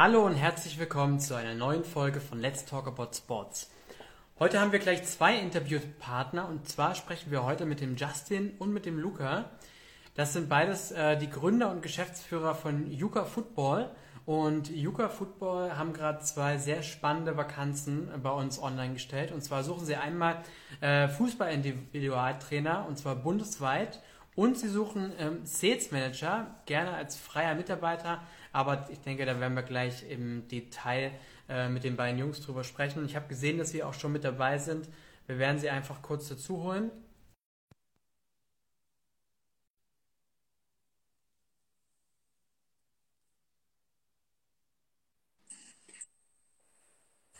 Hallo und herzlich willkommen zu einer neuen Folge von Let's Talk About Sports. Heute haben wir gleich zwei Interviewpartner und zwar sprechen wir heute mit dem Justin und mit dem Luca. Das sind beides äh, die Gründer und Geschäftsführer von Yuka Football. Und Yuka Football haben gerade zwei sehr spannende Vakanzen bei uns online gestellt. Und zwar suchen sie einmal äh, Fußball-Individualtrainer und zwar bundesweit. Und sie suchen ähm, Sales Manager, gerne als freier Mitarbeiter. Aber ich denke, da werden wir gleich im Detail äh, mit den beiden Jungs drüber sprechen. Ich habe gesehen, dass sie auch schon mit dabei sind. Wir werden sie einfach kurz dazu holen.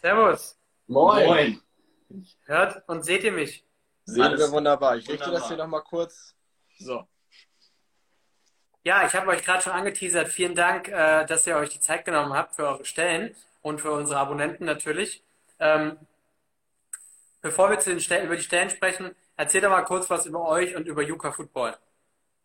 Servus. Moin. Moin. Hört und seht ihr mich? Sehen Alles wir wunderbar. Ich richte wunderbar. das hier nochmal kurz. So. Ja, ich habe euch gerade schon angeteasert. Vielen Dank, äh, dass ihr euch die Zeit genommen habt für eure Stellen und für unsere Abonnenten natürlich. Ähm, bevor wir zu den Stellen, über die Stellen sprechen, erzählt doch mal kurz was über euch und über Yuka Football.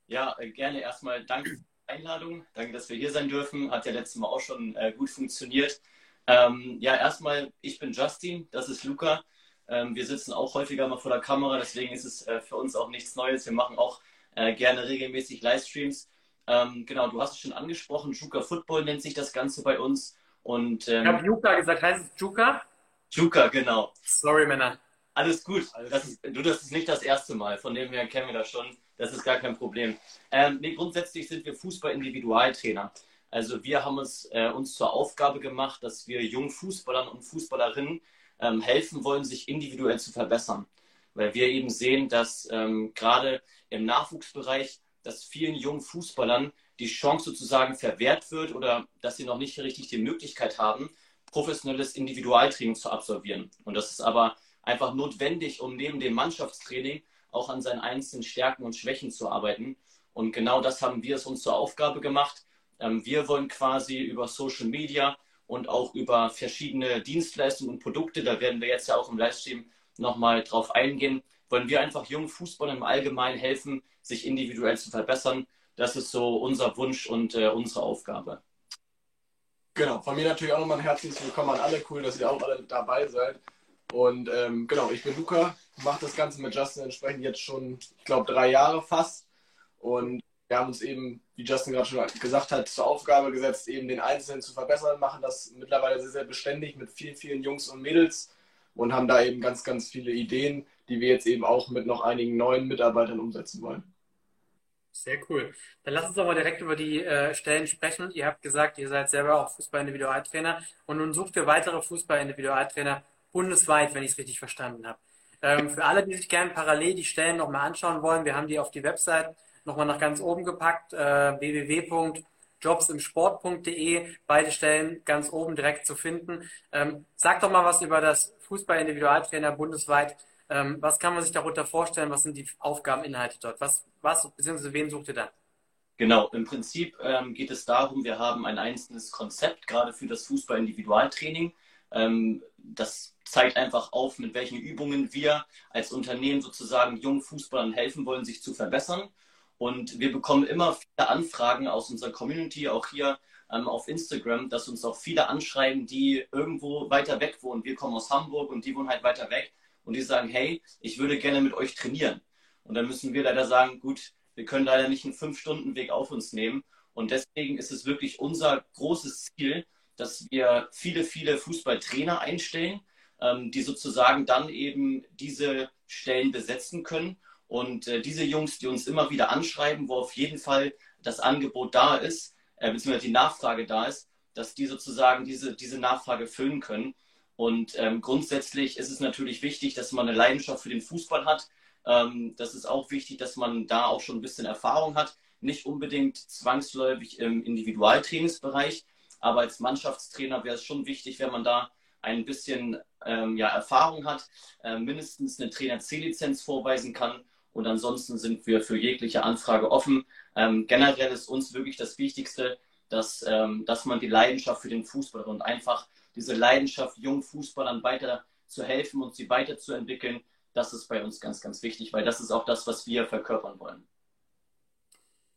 Ja, äh, gerne erstmal danke für die Einladung. Danke, dass wir hier sein dürfen. Hat ja letztes Mal auch schon äh, gut funktioniert. Ähm, ja, erstmal, ich bin Justin, das ist Luca. Ähm, wir sitzen auch häufiger mal vor der Kamera, deswegen ist es äh, für uns auch nichts Neues. Wir machen auch äh, gerne regelmäßig Livestreams. Ähm, genau, du hast es schon angesprochen, Juka Football nennt sich das Ganze bei uns. Und, ähm, ich habe Juka gesagt, heißt es Juka? Juka, genau. Sorry, Männer. Alles gut. Alles das ist, du, das ist nicht das erste Mal, von dem her kennen wir das schon. Das ist gar kein Problem. Ähm, nee, grundsätzlich sind wir Fußball-Individualtrainer. Also wir haben es äh, uns zur Aufgabe gemacht, dass wir jungen Fußballern und Fußballerinnen ähm, helfen wollen, sich individuell zu verbessern. Weil wir eben sehen, dass ähm, gerade im Nachwuchsbereich, dass vielen jungen Fußballern die Chance sozusagen verwehrt wird oder dass sie noch nicht richtig die Möglichkeit haben, professionelles Individualtraining zu absolvieren. Und das ist aber einfach notwendig, um neben dem Mannschaftstraining auch an seinen einzelnen Stärken und Schwächen zu arbeiten. Und genau das haben wir es uns zur Aufgabe gemacht, ähm, wir wollen quasi über Social Media und auch über verschiedene Dienstleistungen und Produkte, da werden wir jetzt ja auch im Livestream nochmal drauf eingehen, wollen wir einfach jungen Fußballern im Allgemeinen helfen, sich individuell zu verbessern. Das ist so unser Wunsch und äh, unsere Aufgabe. Genau, von mir natürlich auch nochmal ein herzliches Willkommen an alle. Cool, dass ihr auch alle dabei seid. Und ähm, genau, ich bin Luca, mache das Ganze mit Justin entsprechend jetzt schon, ich glaube, drei Jahre fast. Und wir haben uns eben, wie Justin gerade schon gesagt hat, zur Aufgabe gesetzt, eben den Einzelnen zu verbessern, machen das mittlerweile sehr, sehr beständig mit vielen, vielen Jungs und Mädels und haben da eben ganz, ganz viele Ideen, die wir jetzt eben auch mit noch einigen neuen Mitarbeitern umsetzen wollen. Sehr cool. Dann lass uns doch mal direkt über die äh, Stellen sprechen. Ihr habt gesagt, ihr seid selber auch Fußball-Individualtrainer und nun sucht ihr weitere Fußball-Individualtrainer bundesweit, wenn ich es richtig verstanden habe. Ähm, für alle, die sich gerne parallel die Stellen nochmal anschauen wollen, wir haben die auf die Website nochmal nach ganz oben gepackt, äh, www.jobsimsport.de, beide Stellen ganz oben direkt zu finden. Ähm, sag doch mal was über das Fußball-Individualtrainer bundesweit. Ähm, was kann man sich darunter vorstellen? Was sind die Aufgabeninhalte dort? Was, was beziehungsweise wen sucht ihr da? Genau, im Prinzip ähm, geht es darum, wir haben ein einzelnes Konzept, gerade für das Fußball-Individualtraining. Ähm, das zeigt einfach auf, mit welchen Übungen wir als Unternehmen sozusagen jungen Fußballern helfen wollen, sich zu verbessern. Und wir bekommen immer viele Anfragen aus unserer Community, auch hier ähm, auf Instagram, dass uns auch viele anschreiben, die irgendwo weiter weg wohnen. Wir kommen aus Hamburg und die wohnen halt weiter weg und die sagen, hey, ich würde gerne mit euch trainieren. Und dann müssen wir leider sagen, gut, wir können leider nicht einen Fünf-Stunden-Weg auf uns nehmen. Und deswegen ist es wirklich unser großes Ziel, dass wir viele, viele Fußballtrainer einstellen, ähm, die sozusagen dann eben diese Stellen besetzen können und äh, diese Jungs, die uns immer wieder anschreiben, wo auf jeden Fall das Angebot da ist, äh, beziehungsweise die Nachfrage da ist, dass die sozusagen diese, diese Nachfrage füllen können. Und ähm, grundsätzlich ist es natürlich wichtig, dass man eine Leidenschaft für den Fußball hat. Ähm, das ist auch wichtig, dass man da auch schon ein bisschen Erfahrung hat. Nicht unbedingt zwangsläufig im Individualtrainingsbereich, aber als Mannschaftstrainer wäre es schon wichtig, wenn man da ein bisschen ähm, ja, Erfahrung hat, äh, mindestens eine Trainer-C-Lizenz vorweisen kann und ansonsten sind wir für jegliche Anfrage offen. Ähm, generell ist uns wirklich das Wichtigste, dass, ähm, dass man die Leidenschaft für den Fußball und einfach diese Leidenschaft jungen Fußballern weiter zu helfen und sie weiterzuentwickeln, das ist bei uns ganz, ganz wichtig, weil das ist auch das, was wir verkörpern wollen.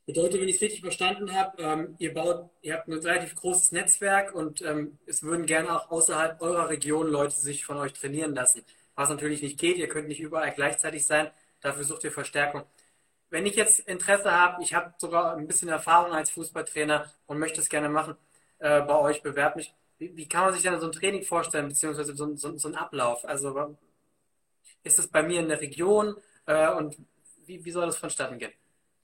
Bedeutet, wenn ich es richtig verstanden habe, ähm, ihr baut, ihr habt ein relativ großes Netzwerk und ähm, es würden gerne auch außerhalb eurer Region Leute sich von euch trainieren lassen. Was natürlich nicht geht, ihr könnt nicht überall gleichzeitig sein, dafür sucht ihr Verstärkung. Wenn ich jetzt Interesse habe, ich habe sogar ein bisschen Erfahrung als Fußballtrainer und möchte es gerne machen, äh, bei euch bewerbt mich. Wie, wie, kann man sich denn so ein Training vorstellen, beziehungsweise so, so, so ein Ablauf? Also ist es bei mir in der Region äh, und wie, wie soll das vonstatten gehen?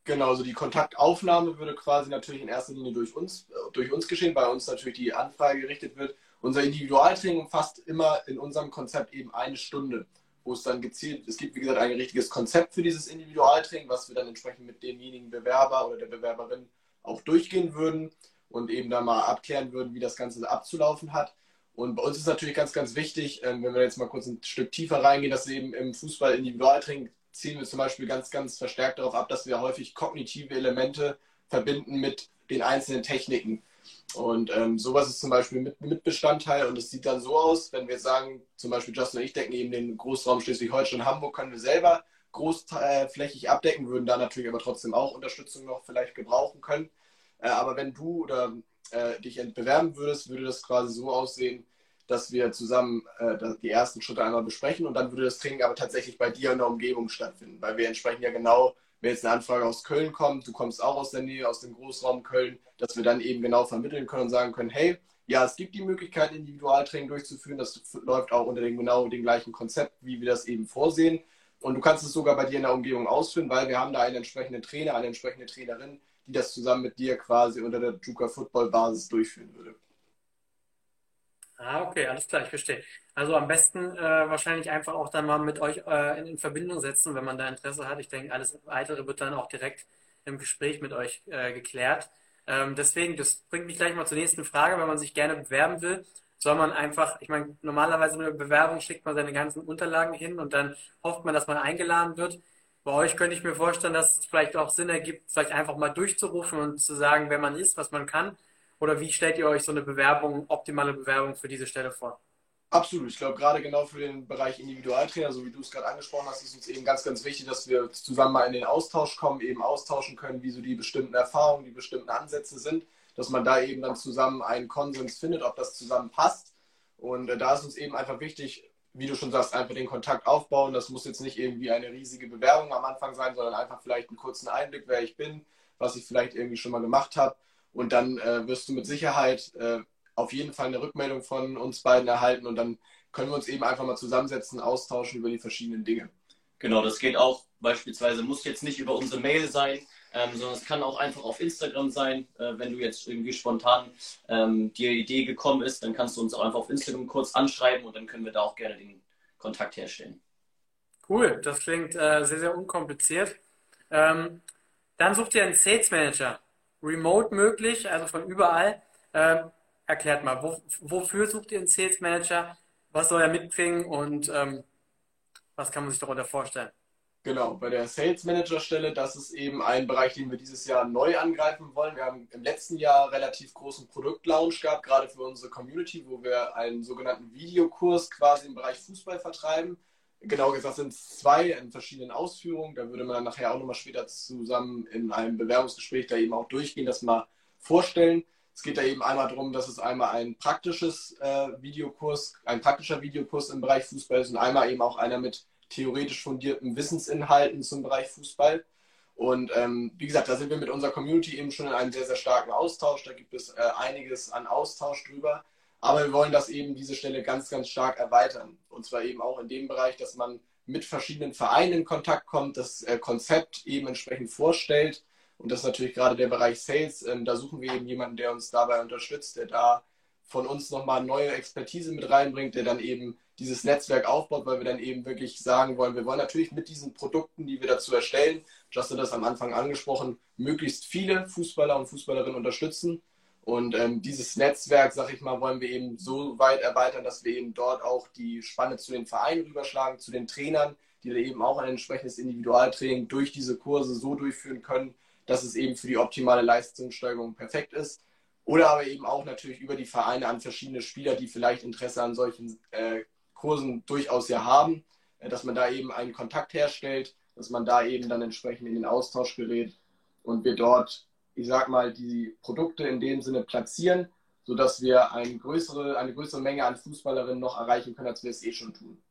Genau, also die Kontaktaufnahme würde quasi natürlich in erster Linie durch uns, äh, durch uns geschehen, bei uns natürlich die Anfrage gerichtet wird. Unser Individualtraining umfasst immer in unserem Konzept eben eine Stunde, wo es dann gezielt, es gibt wie gesagt ein richtiges Konzept für dieses Individualtraining, was wir dann entsprechend mit demjenigen Bewerber oder der Bewerberin auch durchgehen würden und eben dann mal abklären würden, wie das Ganze abzulaufen hat. Und bei uns ist natürlich ganz, ganz wichtig, ähm, wenn wir jetzt mal kurz ein Stück tiefer reingehen, dass eben im Fußball Individualtraining zielen wir zum Beispiel ganz, ganz verstärkt darauf ab, dass wir häufig kognitive Elemente verbinden mit den einzelnen Techniken. Und ähm, sowas ist zum Beispiel mit, mit Bestandteil und es sieht dann so aus, wenn wir sagen, zum Beispiel Justin und ich denken eben den Großraum Schleswig-Holstein, Hamburg können wir selber großflächig abdecken, würden da natürlich aber trotzdem auch Unterstützung noch vielleicht gebrauchen können. Äh, aber wenn du oder äh, dich bewerben würdest, würde das quasi so aussehen, dass wir zusammen äh, die ersten Schritte einmal besprechen und dann würde das Training aber tatsächlich bei dir in der Umgebung stattfinden, weil wir entsprechend ja genau, wenn jetzt eine Anfrage aus Köln kommt, du kommst auch aus der Nähe, aus dem Großraum Köln, dass wir dann eben genau vermitteln können und sagen können, hey, ja, es gibt die Möglichkeit, Individualtraining durchzuführen, das läuft auch unter dem genau dem gleichen Konzept, wie wir das eben vorsehen. Und du kannst es sogar bei dir in der Umgebung ausführen, weil wir haben da einen entsprechenden Trainer, eine entsprechende Trainerin, die das zusammen mit dir quasi unter der Juka Football Basis durchführen würde. Ah, okay, alles klar, ich verstehe. Also am besten äh, wahrscheinlich einfach auch dann mal mit euch äh, in, in, Verbindung setzen, wenn man da Interesse hat. Ich denke, alles weitere wird dann auch direkt im Gespräch mit euch äh, geklärt. Ähm, deswegen, das bringt mich gleich mal zur nächsten Frage. Wenn man sich gerne bewerben will, soll man einfach, ich meine, normalerweise eine Bewerbung schickt man seine ganzen Unterlagen hin und dann hofft man, dass man eingeladen wird. Bei euch könnte ich mir vorstellen, dass es vielleicht auch Sinn ergibt, vielleicht einfach mal durchzurufen und zu sagen, wer man ist, was man kann oder wie stellt ihr euch so eine Bewerbung, optimale Bewerbung für diese Stelle vor? Absolut. Ich glaube, gerade genau für den Bereich Individualtrainer, so wie du es gerade angesprochen hast, ist uns eben ganz, ganz wichtig, dass wir zusammen mal in den Austausch kommen, eben austauschen können, wie so die bestimmten Erfahrungen, die bestimmten Ansätze sind, dass man da eben dann zusammen einen Konsens findet, ob das zusammen passt. Und äh, da ist uns eben einfach wichtig, wie du schon sagst, einfach den Kontakt aufbauen. Das muss jetzt nicht irgendwie eine riesige Bewerbung am Anfang sein, sondern einfach vielleicht einen kurzen Einblick, wer ich bin, was ich vielleicht irgendwie schon mal gemacht habe und dann äh, wirst du mit Sicherheit äh, auf jeden Fall eine Rückmeldung von uns beiden erhalten und dann können wir uns eben einfach mal zusammensetzen, austauschen über die verschiedenen Dinge. Genau, das geht auch beispielsweise, muss jetzt nicht über unsere Mail sein, ähm, sondern es kann auch einfach auf Instagram sein. Äh, wenn du jetzt irgendwie spontan ähm, dir Idee gekommen ist, dann kannst du uns auch einfach auf Instagram kurz anschreiben und dann können wir da auch gerne den Kontakt herstellen. Cool, das klingt äh, sehr, sehr unkompliziert. Ähm, dann sucht ihr einen Sales Manager remote möglich, also von überall. Ähm, erklärt mal, wo, wofür sucht ihr einen Sales Manager? Was soll er mitbringen und ähm, was kann man sich darunter vorstellen? Genau, bei der Sales Manager Stelle, das ist eben ein Bereich, den wir dieses Jahr neu angreifen wollen. Wir haben im letzten Jahr relativ großen Produktlaunch gehabt, gerade für unsere Community, wo wir einen sogenannten Videokurs quasi im Bereich Fußball vertreiben genau gesagt sind es zwei in verschiedenen Ausführungen. Da würde man nachher auch nochmal später zusammen in einem Bewerbungsgespräch da eben auch durchgehen, das mal vorstellen. Es geht da eben einmal darum, dass es einmal ein praktisches äh, Videokurs, ein praktischer Videokurs im Bereich Fußball ist und einmal eben auch einer mit theoretisch fundierten Wissensinhalten zum Bereich Fußball. Und ähm, wie gesagt, da sind wir mit unserer Community eben schon in einem sehr, sehr starken Austausch. Da gibt es äh, einiges an Austausch drüber. Aber wir wollen das eben, diese Stelle ganz, ganz stark erweitern. Und zwar eben auch in dem Bereich, dass man mit verschiedenen Vereinen in Kontakt kommt, das äh, Konzept eben entsprechend vorstellt. Und das ist natürlich gerade der Bereich Sales. Ähm, da suchen wir eben jemanden, der uns dabei unterstützt, der da von uns nochmal neue Expertise mit reinbringt, der dann eben dieses Netzwerk aufbaut, weil wir dann eben wirklich sagen wollen, wir wollen natürlich mit diesen Produkten, die wir dazu erstellen, Justin hat das am Anfang angesprochen, möglichst viele Fußballer und Fußballerinnen unterstützen und ähm, dieses Netzwerk, sag ich mal, wollen wir eben so weit erweitern, dass wir eben dort auch die Spanne zu den Vereinen rüberschlagen, zu den Trainern, die dann eben auch ein entsprechendes Individualtraining durch diese Kurse so durchführen können, dass es eben für die optimale Leistungssteigerung perfekt ist. Oder aber eben auch natürlich über die Vereine an verschiedene Spieler, die vielleicht Interesse an solchen äh, Kursen durchaus ja haben, äh, dass man da eben einen Kontakt herstellt, dass man da eben dann entsprechend in den Austausch gerät und wir dort, ich sag mal, die Produkte in dem Sinne platzieren, sodass wir eine größere, eine größere Menge an Fußballerinnen noch erreichen können, als wir es eh schon tun.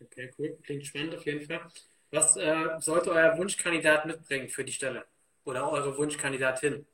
Okay, cool. Klingt spannend auf jeden Fall. Was äh, sollte euer Wunschkandidat mitbringen für die Stelle? Oder eure Wunschkandidatin?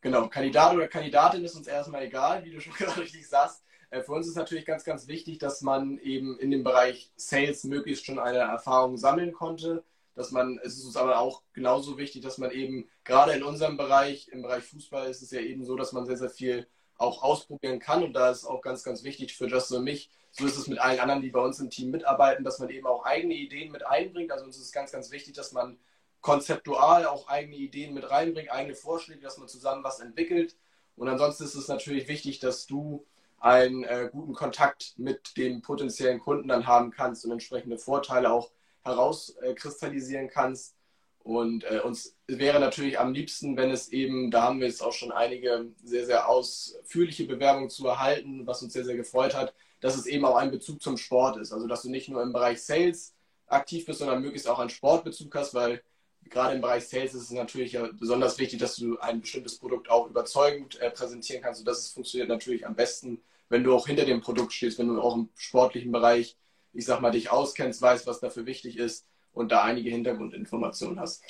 Genau, Kandidat oder Kandidatin ist uns erstmal egal, wie du schon gerade richtig sagst. Äh, für uns ist natürlich ganz, ganz wichtig, dass man eben in dem Bereich Sales möglichst schon eine Erfahrung sammeln konnte. Dass man, es ist uns aber auch genauso wichtig, dass man eben gerade in unserem Bereich, im Bereich Fußball, ist es ja eben so, dass man sehr, sehr viel auch ausprobieren kann. Und da ist auch ganz, ganz wichtig für Justin und mich, so ist es mit allen anderen, die bei uns im Team mitarbeiten, dass man eben auch eigene Ideen mit einbringt. Also uns ist ganz, ganz wichtig, dass man konzeptual auch eigene Ideen mit reinbringt, eigene Vorschläge, dass man zusammen was entwickelt. Und ansonsten ist es natürlich wichtig, dass du einen äh, guten Kontakt mit dem potenziellen Kunden dann haben kannst und entsprechende Vorteile auch herauskristallisieren kannst. Und äh, uns wäre natürlich am liebsten, wenn es eben, da haben wir jetzt auch schon einige sehr, sehr ausführliche Bewerbungen zu erhalten, was uns sehr, sehr gefreut hat, dass es eben auch ein Bezug zum Sport ist. Also dass du nicht nur im Bereich Sales aktiv bist, sondern möglichst auch einen Sportbezug hast, weil gerade im Bereich Sales ist es natürlich ja besonders wichtig, dass du ein bestimmtes Produkt auch überzeugend äh, präsentieren kannst. Und das funktioniert natürlich am besten, wenn du auch hinter dem Produkt stehst, wenn du auch im sportlichen Bereich, ich sag mal, dich auskennst, weißt, was dafür wichtig ist und da einige Hintergrundinformationen hast.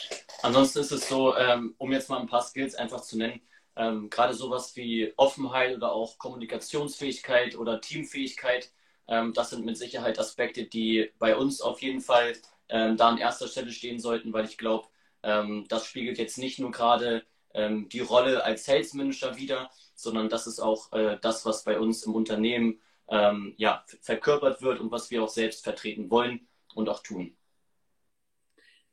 Ansonsten ist es so, ähm, um jetzt mal ein paar Skills einfach zu nennen, ähm, gerade sowas wie Offenheit oder auch Kommunikationsfähigkeit oder Teamfähigkeit, ähm, das sind mit Sicherheit Aspekte, die bei uns auf jeden Fall da an erster Stelle stehen sollten, weil ich glaube, das spiegelt jetzt nicht nur gerade die Rolle als Sales Manager wider, sondern das ist auch äh, das, was bei uns im Unternehmen ähm, ja, verkörpert wird und was wir auch selbst vertreten wollen und auch tun.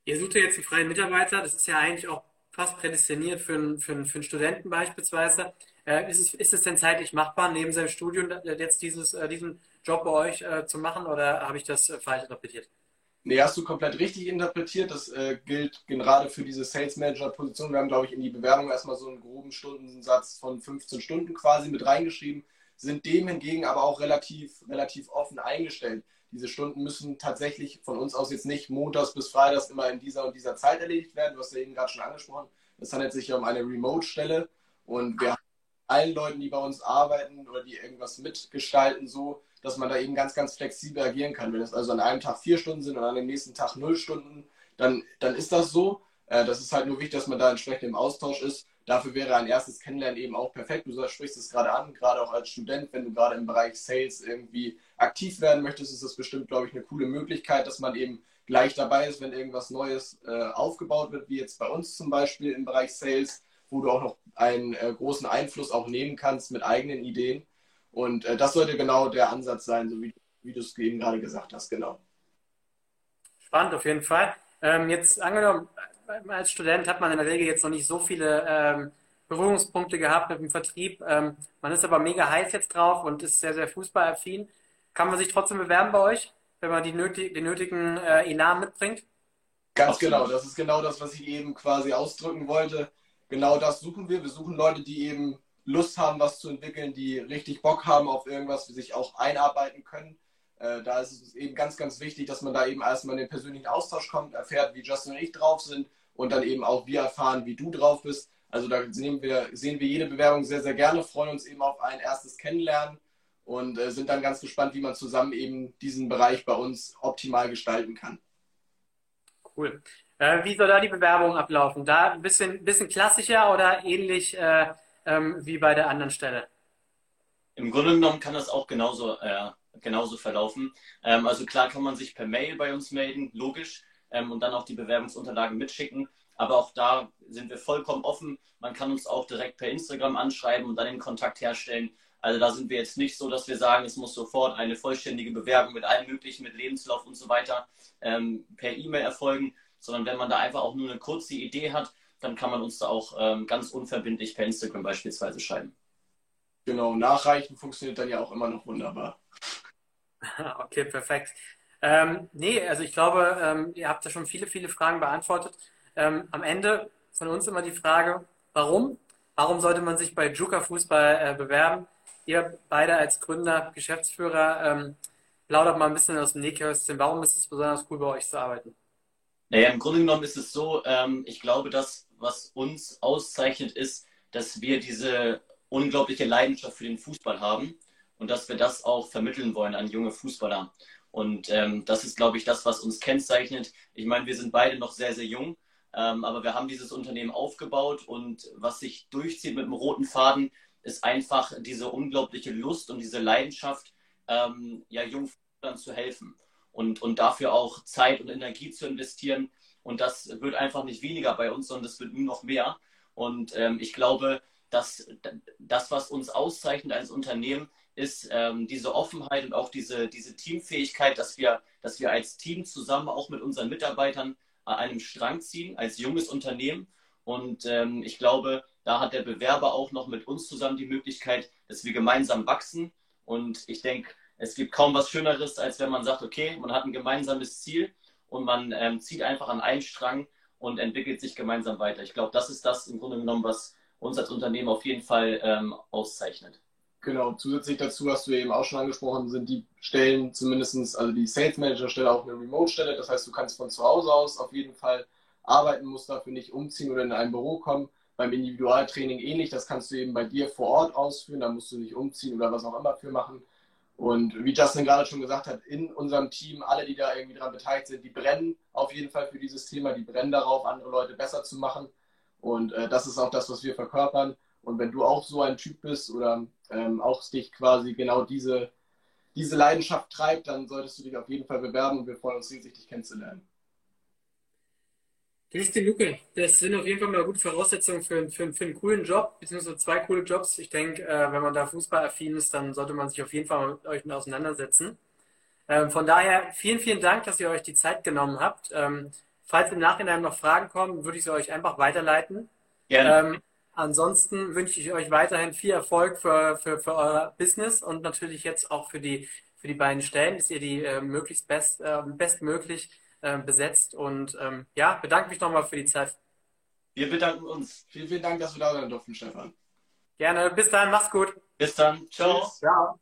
Ihr sucht ja jetzt einen freien Mitarbeiter, das ist ja eigentlich auch fast prädestiniert für einen, für einen, für einen Studenten beispielsweise. Äh, ist, es, ist es denn zeitlich machbar, neben seinem Studium jetzt dieses, äh, diesen Job bei euch äh, zu machen oder habe ich das äh, falsch interpretiert? Nee, hast du komplett richtig interpretiert. Das äh, gilt gerade für diese Sales Manager Position. Wir haben, glaube ich, in die Bewerbung erstmal so einen groben Stundensatz von 15 Stunden quasi mit reingeschrieben, sind dem hingegen aber auch relativ, relativ offen eingestellt. Diese Stunden müssen tatsächlich von uns aus jetzt nicht montags bis freitags immer in dieser und dieser Zeit erledigt werden. Du hast ja eben gerade schon angesprochen. Es handelt sich ja um eine Remote-Stelle und wir haben allen Leuten, die bei uns arbeiten oder die irgendwas mitgestalten, so, dass man da eben ganz, ganz flexibel agieren kann. Wenn es also an einem Tag vier Stunden sind und an dem nächsten Tag null Stunden, dann, dann ist das so. Äh, das ist halt nur wichtig, dass man da entsprechend im Austausch ist. Dafür wäre ein erstes Kennenlernen eben auch perfekt. Du sprichst es gerade an, gerade auch als Student, wenn du gerade im Bereich Sales irgendwie aktiv werden möchtest, ist das bestimmt, glaube ich, eine coole Möglichkeit, dass man eben gleich dabei ist, wenn irgendwas Neues äh, aufgebaut wird, wie jetzt bei uns zum Beispiel im Bereich Sales, wo du auch noch einen äh, großen Einfluss auch nehmen kannst mit eigenen Ideen. Und äh, das sollte genau der Ansatz sein, so wie, wie du es eben gerade gesagt hast, genau. Spannend auf jeden Fall. Ähm, jetzt angenommen, als Student hat man in der Regel jetzt noch nicht so viele ähm, Berührungspunkte gehabt mit dem Vertrieb. Ähm, man ist aber mega heiß jetzt drauf und ist sehr, sehr fußballaffin. Kann man sich trotzdem bewerben bei euch, wenn man die nötig, den nötigen äh, Elan mitbringt? Ganz genau, das ist genau das, was ich eben quasi ausdrücken wollte. Genau das suchen wir. Wir suchen Leute, die eben Lust haben, was zu entwickeln, die richtig Bock haben auf irgendwas, die sich auch einarbeiten können. Äh, da ist es eben ganz, ganz wichtig, dass man da eben erstmal in den persönlichen Austausch kommt, erfährt, wie Justin und ich drauf sind und dann eben auch wir erfahren, wie du drauf bist. Also da sehen wir, sehen wir jede Bewerbung sehr, sehr gerne, freuen uns eben auf ein erstes Kennenlernen und äh, sind dann ganz gespannt, wie man zusammen eben diesen Bereich bei uns optimal gestalten kann. Cool. Äh, wie soll da die Bewerbung ablaufen? Da ein bisschen, bisschen klassischer oder ähnlich äh, ähm, wie bei der anderen Stelle? Im Grunde genommen kann das auch genauso, äh, genauso verlaufen. Ähm, also klar kann man sich per Mail bei uns melden, logisch, und dann auch die Bewerbungsunterlagen mitschicken. Aber auch da sind wir vollkommen offen. Man kann uns auch direkt per Instagram anschreiben und dann den Kontakt herstellen. Also da sind wir jetzt nicht so, dass wir sagen, es muss sofort eine vollständige Bewerbung mit allem Möglichen, mit Lebenslauf und so weiter ähm, per E-Mail erfolgen, sondern wenn man da einfach auch nur eine kurze Idee hat, dann kann man uns da auch ähm, ganz unverbindlich per Instagram beispielsweise schreiben. Genau, nachreichen funktioniert dann ja auch immer noch wunderbar. okay, perfekt. Ähm, nee, also ich glaube, ähm, ihr habt ja schon viele, viele Fragen beantwortet. Ähm, am Ende von uns immer die Frage, warum? Warum sollte man sich bei Juka Fußball äh, bewerben? Ihr beide als Gründer, Geschäftsführer, ähm, plaudert mal ein bisschen aus dem Nähkästchen. Warum ist es besonders cool, bei euch zu arbeiten? Naja, im Grunde genommen ist es so, ähm, ich glaube, dass was uns auszeichnet, ist, dass wir diese unglaubliche Leidenschaft für den Fußball haben und dass wir das auch vermitteln wollen an junge Fußballer. Und ähm, das ist, glaube ich, das, was uns kennzeichnet. Ich meine, wir sind beide noch sehr, sehr jung, ähm, aber wir haben dieses Unternehmen aufgebaut und was sich durchzieht mit dem roten Faden, ist einfach diese unglaubliche Lust und diese Leidenschaft, ähm, ja, jungen Fußballern zu helfen und, und dafür auch Zeit und Energie zu investieren. Und das wird einfach nicht weniger bei uns, sondern das wird nur noch mehr. Und ähm, ich glaube, dass das, was uns auszeichnet als Unternehmen, ist ähm, diese Offenheit und auch diese, diese Teamfähigkeit, dass wir, dass wir als Team zusammen auch mit unseren Mitarbeitern an einem Strang ziehen, als junges Unternehmen. Und ähm, ich glaube, da hat der Bewerber auch noch mit uns zusammen die Möglichkeit, dass wir gemeinsam wachsen. Und ich denke, es gibt kaum was Schöneres, als wenn man sagt, okay, man hat ein gemeinsames Ziel und man ähm, zieht einfach an einen Strang und entwickelt sich gemeinsam weiter. Ich glaube, das ist das im Grunde genommen, was uns als Unternehmen auf jeden Fall ähm, auszeichnet. Genau, zusätzlich dazu hast du eben auch schon angesprochen, sind die Stellen zumindest, also die Sales Manager Stelle auch eine Remote-Stelle. Das heißt, du kannst von zu Hause aus auf jeden Fall arbeiten, musst dafür nicht umziehen oder in ein Büro kommen. Beim Individualtraining ähnlich, das kannst du eben bei dir vor Ort ausführen, da musst du nicht umziehen oder was auch immer für machen. Und wie Justin gerade schon gesagt hat, in unserem Team, alle, die da irgendwie dran beteiligt sind, die brennen auf jeden Fall für dieses Thema, die brennen darauf, andere Leute besser zu machen. Und äh, das ist auch das, was wir verkörpern. Und wenn du auch so ein Typ bist oder ähm, auch dich quasi genau diese, diese Leidenschaft treibt, dann solltest du dich auf jeden Fall bewerben und wir freuen uns riesig, dich kennenzulernen. Christi Luke, das sind auf jeden Fall mal gute Voraussetzungen für, für, für einen coolen Job, beziehungsweise zwei coole Jobs. Ich denke, äh, wenn man da fußballaffin ist, dann sollte man sich auf jeden Fall mit euch auseinandersetzen. Ähm, von daher vielen, vielen Dank, dass ihr euch die Zeit genommen habt. Ähm, falls im Nachhinein noch Fragen kommen, würde ich sie euch einfach weiterleiten. Gerne. Ähm, ansonsten wünsche ich euch weiterhin viel Erfolg für, für, für euer Business und natürlich jetzt auch für die, für die beiden Stellen, dass ihr die äh, möglichst best, äh, bestmöglich äh, besetzt. Und ähm, ja, bedanke mich nochmal für die Zeit. Wir bedanken uns. Vielen, vielen Dank, dass wir da sein durften, Stefan. Gerne. Bis dann. Mach's gut. Bis dann. Ciao. Tschüss. Ciao.